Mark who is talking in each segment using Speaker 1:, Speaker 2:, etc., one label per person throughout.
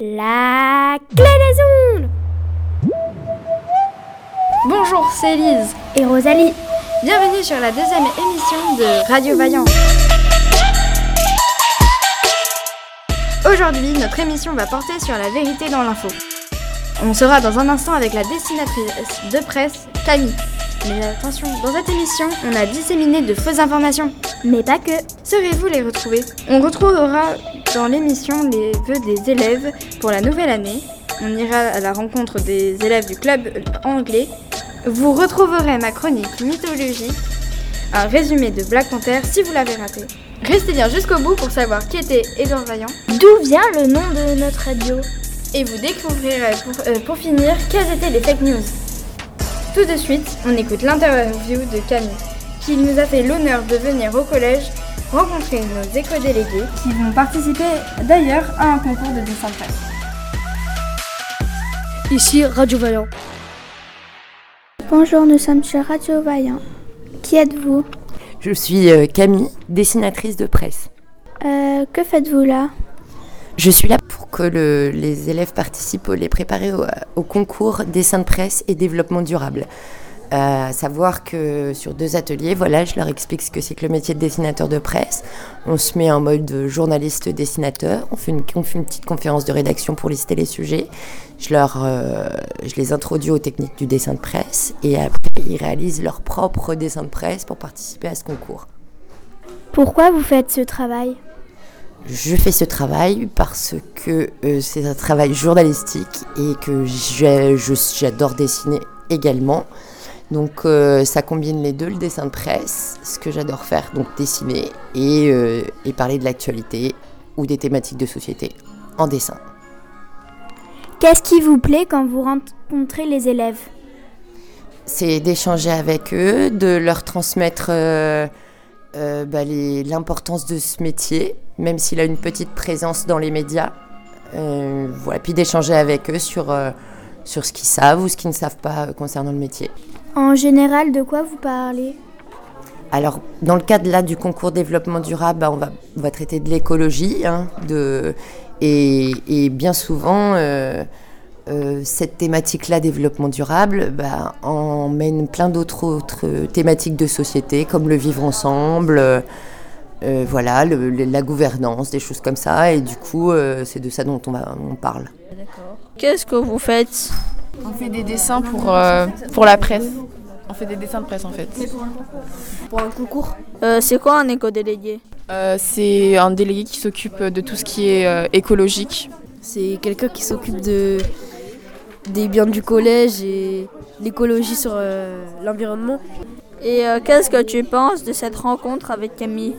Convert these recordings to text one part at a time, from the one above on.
Speaker 1: La clé des ondes
Speaker 2: Bonjour, c'est Elise
Speaker 1: et Rosalie.
Speaker 2: Bienvenue sur la deuxième émission de Radio Vaillant. Aujourd'hui, notre émission va porter sur la vérité dans l'info. On sera dans un instant avec la dessinatrice de presse, Camille. Mais attention, dans cette émission, on a disséminé de fausses informations.
Speaker 1: Mais pas que.
Speaker 2: Saurez-vous les retrouver? On retrouvera dans l'émission les vœux des élèves pour la nouvelle année. On ira à la rencontre des élèves du club anglais. Vous retrouverez ma chronique mythologie, un résumé de Black Panther si vous l'avez raté. Restez bien jusqu'au bout pour savoir qui était Edouard Vaillant.
Speaker 1: D'où vient le nom de notre radio
Speaker 2: Et vous découvrirez pour, euh, pour finir quelles étaient les fake news. Tout de suite, on écoute l'interview de Camille, qui nous a fait l'honneur de venir au collège rencontrer nos éco-délégués qui vont participer d'ailleurs à un concours de dessin de presse.
Speaker 3: Ici Radio Vaillant.
Speaker 1: Bonjour, nous sommes sur Radio Vaillant. Qui êtes-vous?
Speaker 4: Je suis euh, Camille, dessinatrice de presse.
Speaker 1: Euh, Que faites-vous là?
Speaker 4: Je suis là pour que le- les élèves participent, les préparer au, concours dessin de presse et développement durable. Euh, savoir que sur deux ateliers, voilà, je leur explique ce que c'est que le métier de dessinateur de presse. On se met en mode journaliste dessinateur. On fait une, on fait une petite conférence de rédaction pour lister les sujets. Je, leur, euh, je les introduis aux techniques du dessin de presse et après ils réalisent leur propre dessin de presse pour participer à ce concours.
Speaker 1: Pourquoi vous faites ce travail?
Speaker 4: Je fais ce travail parce que euh, c'est un travail journalistique et que j'adore dessiner également. Donc euh, ça combine les deux, le dessin de presse, ce que j'adore faire, donc dessiner, et, euh, et parler de l'actualité ou des thématiques de société en dessin.
Speaker 1: Qu'est-ce qui vous plaît quand vous rencontrez les élèves?
Speaker 4: C'est d'échanger avec eux, de leur transmettre euh, bah, l'importance de ce métier, même s'il a une petite présence dans les médias. Euh, voilà, puis d'échanger avec eux sur, euh, sur ce qu'ils savent ou ce qu'ils ne savent pas euh, concernant le métier.
Speaker 1: En général, de quoi vous parlez?
Speaker 4: Alors, dans le cadre là du concours développement durable, bah, on, va, on va traiter de l'écologie. hein, de, et, et bien souvent, euh, cette thématique-là, développement durable, bah, emmène plein d'autres autres thématiques de société, comme le vivre ensemble, euh, euh, voilà, le- le- la gouvernance, des choses comme ça. Et du coup, euh, c'est de ça dont on, va, on parle.
Speaker 3: Qu'est-ce que vous faites?
Speaker 5: On fait des dessins pour, euh, pour la presse. On fait des dessins de presse en fait.
Speaker 3: Pour un concours? Euh, C'est quoi un éco-délégué?
Speaker 5: Euh, c'est un délégué qui s'occupe de tout ce qui est euh, écologique.
Speaker 6: C'est quelqu'un qui s'occupe de des biens du collège et l'écologie sur euh, l'environnement.
Speaker 3: Et euh, qu'est-ce que tu penses de cette rencontre avec Camille?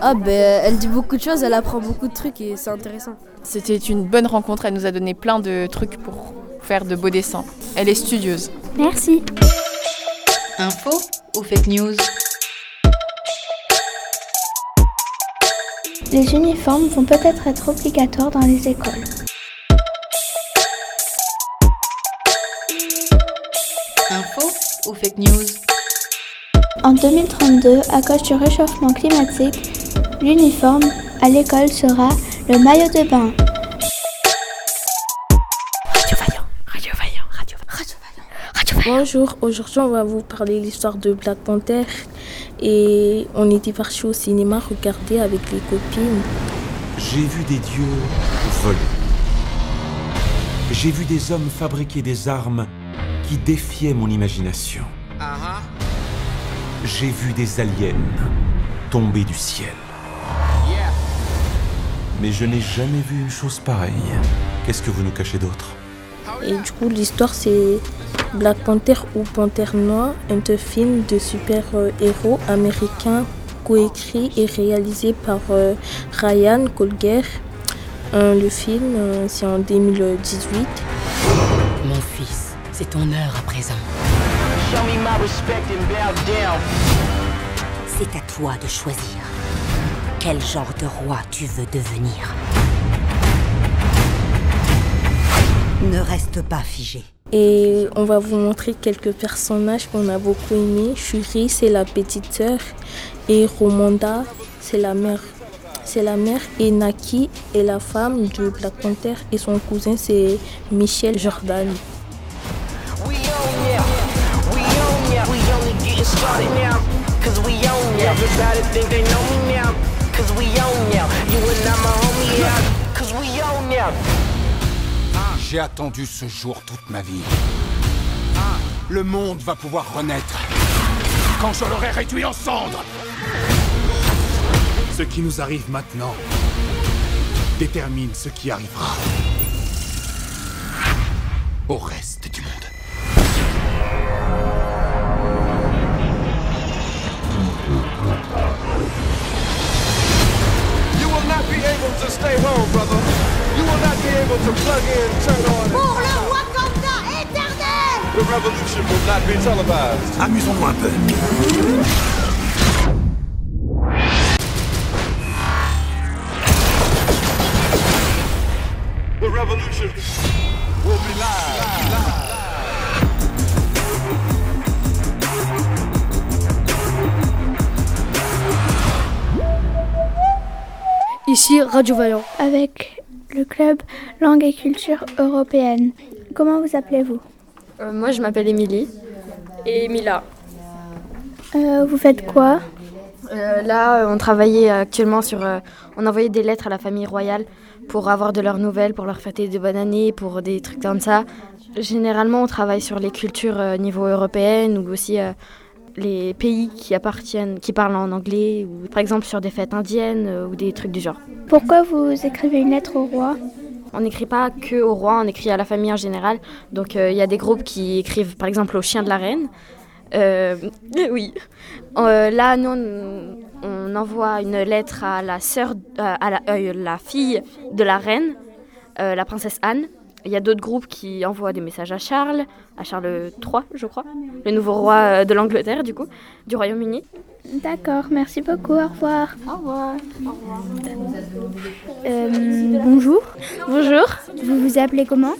Speaker 6: Ah ben elle dit beaucoup de choses, elle apprend beaucoup de trucs et c'est intéressant.
Speaker 5: C'était une bonne rencontre, elle nous a donné plein de trucs pour faire de beaux dessins. Elle est studieuse.
Speaker 1: Merci.
Speaker 7: Info ou fake news?
Speaker 1: Les uniformes vont peut-être être obligatoires dans les écoles.
Speaker 7: Ou fake news
Speaker 1: En 2032, à cause du réchauffement climatique, l'uniforme à l'école sera le maillot de bain.
Speaker 8: Bonjour, aujourd'hui on va vous parler de l'histoire de Black Panther et on était parti au cinéma regarder avec les copines.
Speaker 9: J'ai vu des dieux voler. J'ai vu des hommes fabriquer des armes qui défiaient mon imagination. J'ai vu des aliens tomber du ciel. Mais je n'ai jamais vu une chose pareille. Qu'est-ce que vous nous cachez d'autre?
Speaker 8: Et du coup l'histoire c'est Black Panther ou Panthère Noire, un film de super-héros américains coécrit et réalisé par euh, Ryan Coogler. Euh, le film euh, c'est en 2018.
Speaker 7: Mon fils, c'est ton heure à présent. C'est à toi de choisir. Quel genre de roi tu veux devenir Ne reste pas figé.
Speaker 8: Et on va vous montrer quelques personnages qu'on a beaucoup aimés. Shuri, c'est la petite sœur. Et Romanda, c'est la mère. c'est la mère et la femme de Black Panther et son cousin c'est Michel Jordan.
Speaker 10: J'ai attendu ce jour toute ma vie. Le monde va pouvoir renaître quand je l'aurai réduit en cendres. Ce qui nous arrive maintenant détermine ce qui arrivera au reste du monde.
Speaker 11: Able to stay home, brother. You will not be able to plug in, turn on.
Speaker 12: Pour le Wakanda éternel
Speaker 11: The revolution will not be televised.
Speaker 10: Amusons-nous un peu.
Speaker 11: The revolution
Speaker 1: Ici Radio Vaillant. Avec le club Langue et Culture Européenne. Comment vous appelez-vous?
Speaker 13: Euh, moi, je m'appelle Émilie. Et Mila.
Speaker 1: Euh, Vous faites quoi?
Speaker 13: Euh, là, on travaillait actuellement sur. euh, on envoyait des lettres à la famille royale pour avoir de leurs nouvelles, pour leur fêter de bonne année, pour des trucs comme ça. Généralement, on travaille sur les cultures euh, niveau européen ou aussi euh, les pays qui appartiennent, qui parlent en anglais, ou par exemple sur des fêtes indiennes euh, ou des trucs du genre.
Speaker 1: Pourquoi vous écrivez une lettre au roi?
Speaker 13: On n'écrit pas que au roi, on écrit à la famille en général. Donc euh, il y a des groupes qui écrivent par exemple au chien de la reine. Euh, oui. Là, nous, on, envoie une lettre à la sœur, à la, la fille de la reine, la princesse Anne. Il y a d'autres groupes qui envoient des messages à Charles, à Charles III, je crois, le nouveau roi euh, de l'Angleterre, du coup, du Royaume-Uni.
Speaker 1: D'accord, merci beaucoup, au revoir.
Speaker 13: Au revoir.
Speaker 1: Euh, bonjour.
Speaker 14: Bonjour,
Speaker 1: Vous vous appelez comment?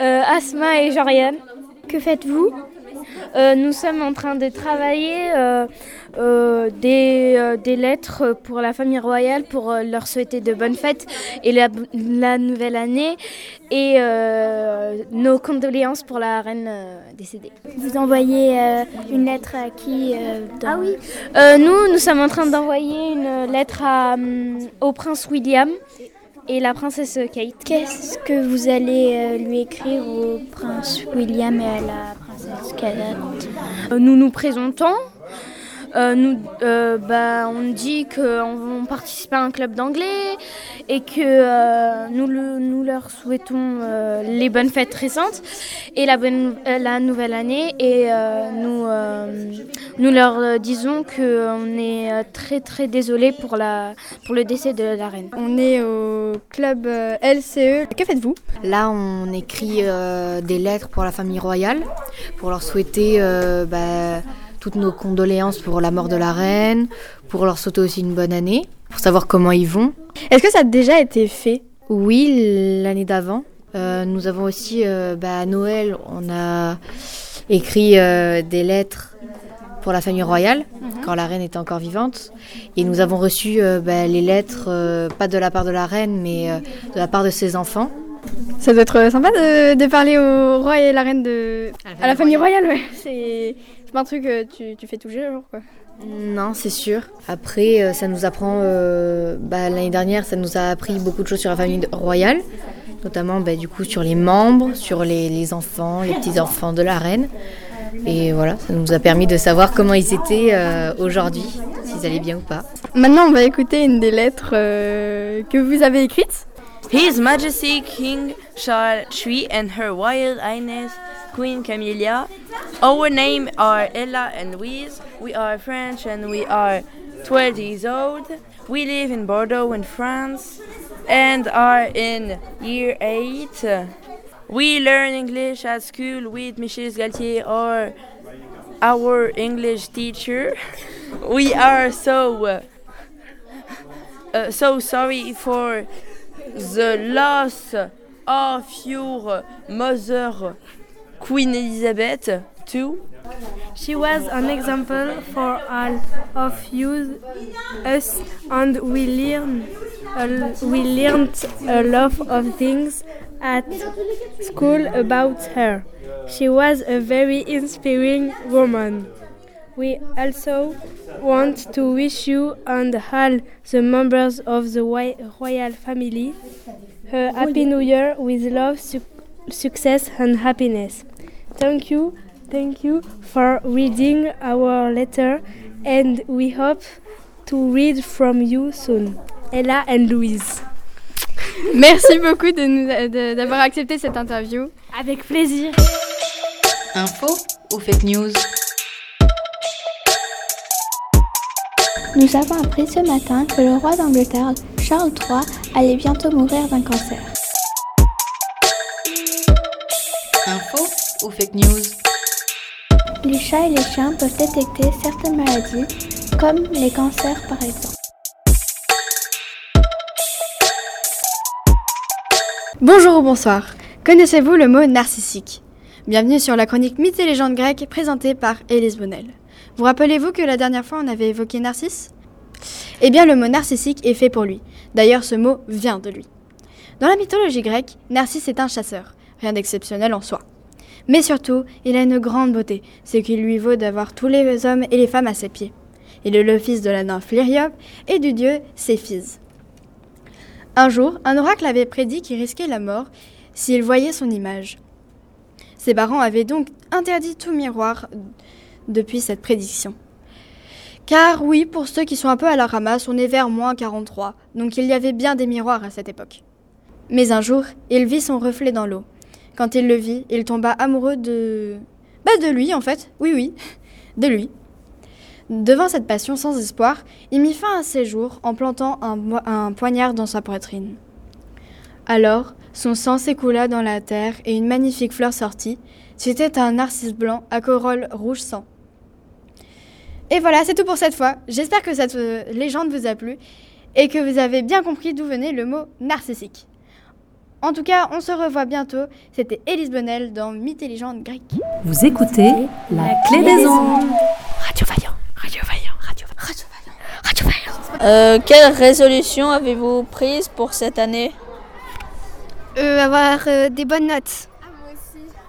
Speaker 14: Euh, Asma et Joriane.
Speaker 1: Que faites-vous?
Speaker 14: Euh, nous sommes en train de travailler euh, euh, des, des lettres pour la famille royale pour leur souhaiter de bonnes fêtes et la, la nouvelle année et nos condoléances pour la reine décédée.
Speaker 1: Vous envoyez une lettre à qui
Speaker 14: Ah oui Nous, nous sommes en train d'envoyer une lettre à, au prince William et la princesse Kate.
Speaker 1: Qu'est-ce que vous allez lui écrire au prince William et à la
Speaker 14: Nous nous présentons. Euh, nous, euh, bah, on dit qu'on on participe à un club d'anglais et que euh, nous, le- nous leur souhaitons euh, les bonnes fêtes récentes et la, bonne, la nouvelle année. Et euh, nous, euh, nous leur disons qu'on est très très désolé pour, la, pour le décès de la reine.
Speaker 2: On est au club LCE. Que faites-vous?
Speaker 15: Là, on écrit euh, des lettres pour la famille royale, pour leur souhaiter euh, bah, toutes nos condoléances pour la mort de la reine, pour leur souhaiter aussi une bonne année, pour savoir comment ils vont.
Speaker 2: Est-ce que ça a déjà été fait?
Speaker 15: Oui, l'année d'avant. Euh, nous avons aussi, euh, bah, à Noël, on a écrit euh, des lettres pour la famille royale, quand la reine était encore vivante. Et nous avons reçu euh, bah, les lettres, euh, pas de la part de la reine, mais euh, de la part de ses enfants.
Speaker 2: Ça doit être sympa de, de parler au roi et la reine de. À la famille royale, ouais. Pas un truc que tu, tu fais tous les jours, quoi.
Speaker 15: Non, c'est sûr. Après, euh, ça nous apprend. euh, bah, L'année dernière, ça nous a appris beaucoup de choses sur la famille royale, notamment bah, du coup sur les membres, sur les, les enfants, les petits enfants de la reine. Et voilà, ça nous a permis de savoir comment ils étaient euh, aujourd'hui, s'ils allaient bien ou pas.
Speaker 2: Maintenant, on va écouter une des lettres euh, que vous avez écrites.
Speaker 16: His Majesty King Charles III and Her Royal Highness Queen Camilla. Our name are Ella and Louise. We are French and we are 12 years old. We live in Bordeaux in France and are in year 8. We learn English at school with Michel Galtier or our English teacher. We are so uh, so sorry for the loss of your mother Queen Elizabeth II.
Speaker 17: She was an example for all of you, us, and we learned a, uh, we learned a lot of things at school about her. She was a very inspiring woman. We also want to wish you and all the members of the royal family a happy new year with love, su- success, and happiness. Thank you, thank you for reading our letter, and we hope to read from you soon. Ella and Louise.
Speaker 2: Merci beaucoup de nous- de- d'avoir accepté cette interview.
Speaker 17: Avec plaisir.
Speaker 18: Info ou fake news?
Speaker 1: Nous avons appris ce matin que le roi d'Angleterre, Charles III, allait bientôt mourir d'un cancer.
Speaker 18: Info ou fake news?
Speaker 1: Les chats et les chiens peuvent détecter certaines maladies, comme les cancers par exemple.
Speaker 2: Bonjour ou bonsoir. Connaissez-vous le mot narcissique? Bienvenue sur la chronique Mythes et légendes grecques présentée par Élise Bonnel. Vous rappelez-vous que la dernière fois on avait évoqué Narcisse? Eh bien le mot narcissique est fait pour lui. D'ailleurs ce mot vient de lui. Dans la mythologie grecque, Narcisse est un chasseur, rien d'exceptionnel en soi. Mais surtout, il a une grande beauté, ce qui lui vaut d'avoir tous les hommes et les femmes à ses pieds. Il est le fils de la nymphe Lyriope et du dieu Céphise. Un jour, un oracle avait prédit qu'il risquait la mort s'il voyait son image. Ses parents avaient donc interdit tout miroir depuis cette prédiction. Car oui, pour ceux qui sont un peu à la ramasse, on est vers moins 43, donc il y avait bien des miroirs à cette époque. Mais un jour, il vit son reflet dans l'eau. Quand il le vit, il tomba amoureux de... Bah de lui en fait, oui oui, de lui. Devant cette passion sans espoir, il mit fin à ses jours en plantant un, poignard dans sa poitrine. Alors, son sang s'écoula dans la terre et une magnifique fleur sortit. C'était un narcisse blanc à corolle rouge sang. Et voilà, c'est tout pour cette fois. J'espère que cette euh, légende vous a plu et que vous avez bien compris d'où venait le mot narcissique. En tout cas, on se revoit bientôt. C'était Élise Bonnel dans Mythes et légendes grecques.
Speaker 19: Vous écoutez la clé des ondes.
Speaker 2: Radio Vaillant, Radio Vaillant, Radio, Radio Vaillant, Radio Vaillant.
Speaker 3: Euh, quelle résolution avez-vous prise pour cette année?
Speaker 14: Euh, avoir euh, des bonnes notes.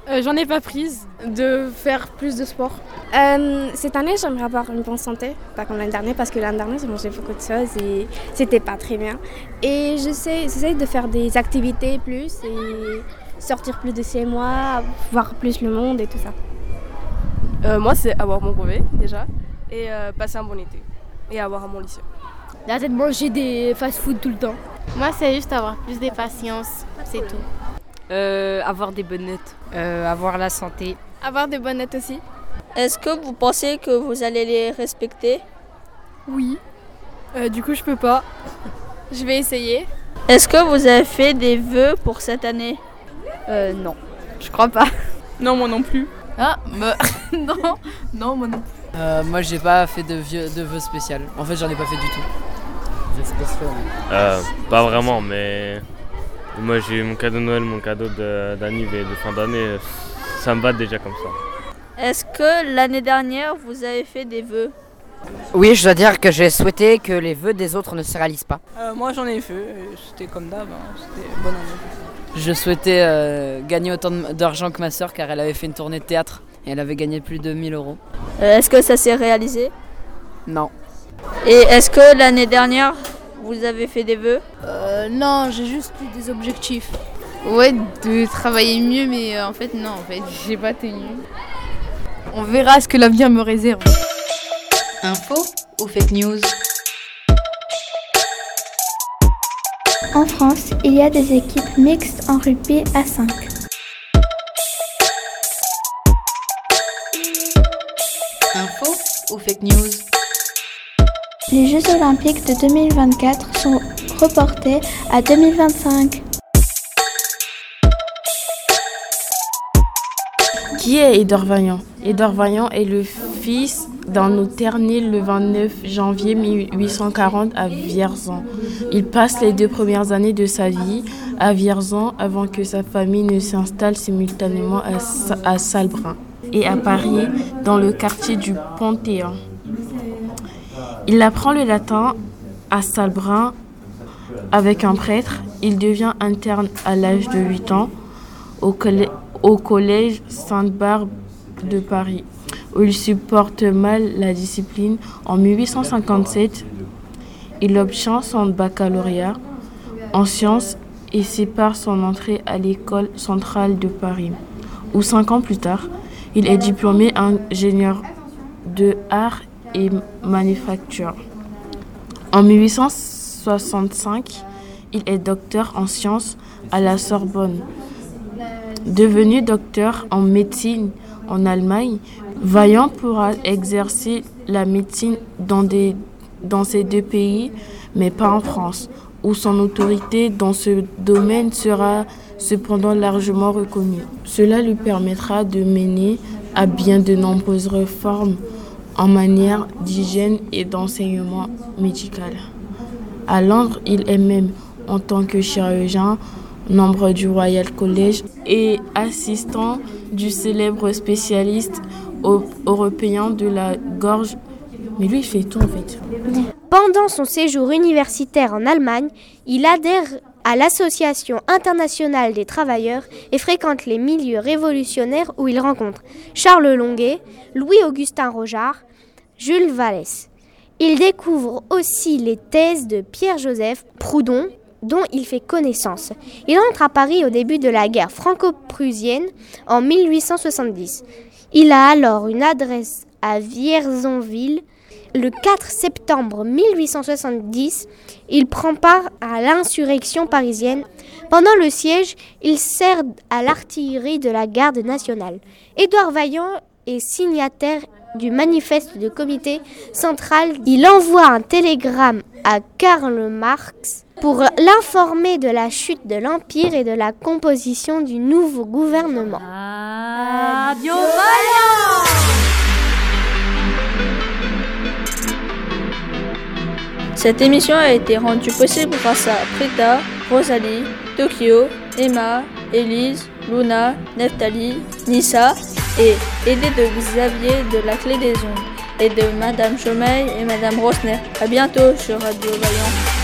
Speaker 17: Euh, J'en ai pas prise de faire plus de sport.
Speaker 20: Euh, cette année, j'aimerais avoir une bonne santé, pas comme l'année dernière, parce que l'année dernière, j'ai mangé beaucoup de choses et c'était pas très bien. Et j'essaie j'essaie de faire des activités plus et sortir plus de chez moi, voir plus le monde et tout ça.
Speaker 21: Euh, moi, c'est avoir mon brevet déjà et euh, passer un bon été et avoir mon lycée.
Speaker 20: D'arrêter de manger des fast-food tout le temps.
Speaker 22: Moi, c'est juste avoir plus de patience, c'est tout.
Speaker 23: Euh, avoir des bonnes notes. Euh, avoir la santé.
Speaker 22: Avoir de bonnes notes aussi.
Speaker 3: Est-ce que vous pensez que vous allez les respecter?
Speaker 17: Oui. Euh, du coup, je peux pas.
Speaker 22: Je vais essayer.
Speaker 3: Est-ce que vous avez fait des vœux pour cette année?
Speaker 5: Euh, non. Je crois pas.
Speaker 21: Non, moi non plus.
Speaker 5: Ah, bah, non, non, moi non plus.
Speaker 24: Euh, moi, j'ai pas fait de, vieux, de vœux spécial. En fait, j'en ai pas fait du tout.
Speaker 25: Euh, pas vraiment, mais moi j'ai eu mon cadeau de Noël, mon cadeau de- d'anniv et de fin d'année. Ça me va déjà comme ça.
Speaker 3: Est-ce que l'année dernière, vous avez fait des vœux
Speaker 26: Oui, je dois dire que j'ai souhaité que les vœux des autres ne se réalisent pas.
Speaker 21: Euh, moi, j'en ai fait. C'était comme d'hab. hein, C'était bonne année.
Speaker 24: Je souhaitais euh, gagner autant d'argent que ma soeur car elle avait fait une tournée de théâtre et elle avait gagné plus de 1000 euros.
Speaker 3: Euh, Est-ce que ça s'est réalisé?
Speaker 24: Non.
Speaker 3: Et est-ce que l'année dernière, vous avez fait des vœux
Speaker 27: Euh, non, j'ai juste eu des objectifs.
Speaker 5: Ouais, de travailler mieux, mais euh, en fait, non, en fait, j'ai pas tenu. On verra ce que l'avenir me réserve.
Speaker 18: Info ou fake news
Speaker 1: En France, il y a des équipes mixtes en rugby à 5.
Speaker 18: Info ou fake news
Speaker 1: Les Jeux olympiques de 2024 sont reportés à 2025.
Speaker 8: Qui est Edouard Vaillant? Edouard Vaillant est le fils
Speaker 28: d'un notaire né le 29 janvier 1840 à Vierzon. Il passe les deux premières années de sa vie à Vierzon avant que sa famille ne s'installe simultanément à Salbrin et à Paris dans le quartier du Panthéon. Il apprend le latin à Salbrin avec un prêtre. Il devient interne à l'âge de 8 ans au, collège Sainte-Barbe de Paris, où il supporte mal la discipline. En 1857, il obtient son baccalauréat en sciences et sépare son entrée à l'école centrale de Paris, où cinq ans plus tard, il est diplômé ingénieur de art et manufacture. En 1865, il est docteur en sciences à la Sorbonne. Devenu docteur en médecine en Allemagne, Vaillant pourra exercer la médecine dans, des, dans ces deux pays, mais pas en France, où son autorité dans ce domaine sera cependant largement reconnue. Cela lui permettra de mener à bien de nombreuses réformes en matière d'hygiène et d'enseignement médical. À Londres, il est même, en tant que chirurgien, membre du Royal College et assistant du célèbre spécialiste européen de la gorge. Mais lui, il fait tout en fait.
Speaker 29: Pendant son séjour universitaire en Allemagne, il adhère à l'Association internationale des travailleurs et fréquente les milieux révolutionnaires où il rencontre Charles Longuet, Louis-Augustin Rojar, Jules Vallès. Il découvre aussi les thèses de Pierre-Joseph Proudhon, dont il fait connaissance. Il entre à Paris au début de la guerre franco-prussienne en 1870. Il a alors une adresse à Vierzonville. Le 4 septembre 1870, il prend part à l'insurrection parisienne. Pendant le siège, il sert à l'artillerie de la garde nationale. Édouard Vaillant est signataire du manifeste du comité central. Il envoie un télégramme à Karl Marx pour l'informer de la chute de l'Empire et de la composition du nouveau gouvernement.
Speaker 19: Radio
Speaker 3: Cette émission a été rendue possible grâce à Prita, Rosalie, Tokyo, Emma, Elise, Luna, Neftali, Nissa et aidée de Xavier de la Clé des Ondes et de Madame Chomeil et Madame Rosner. A bientôt sur Radio Vaillant.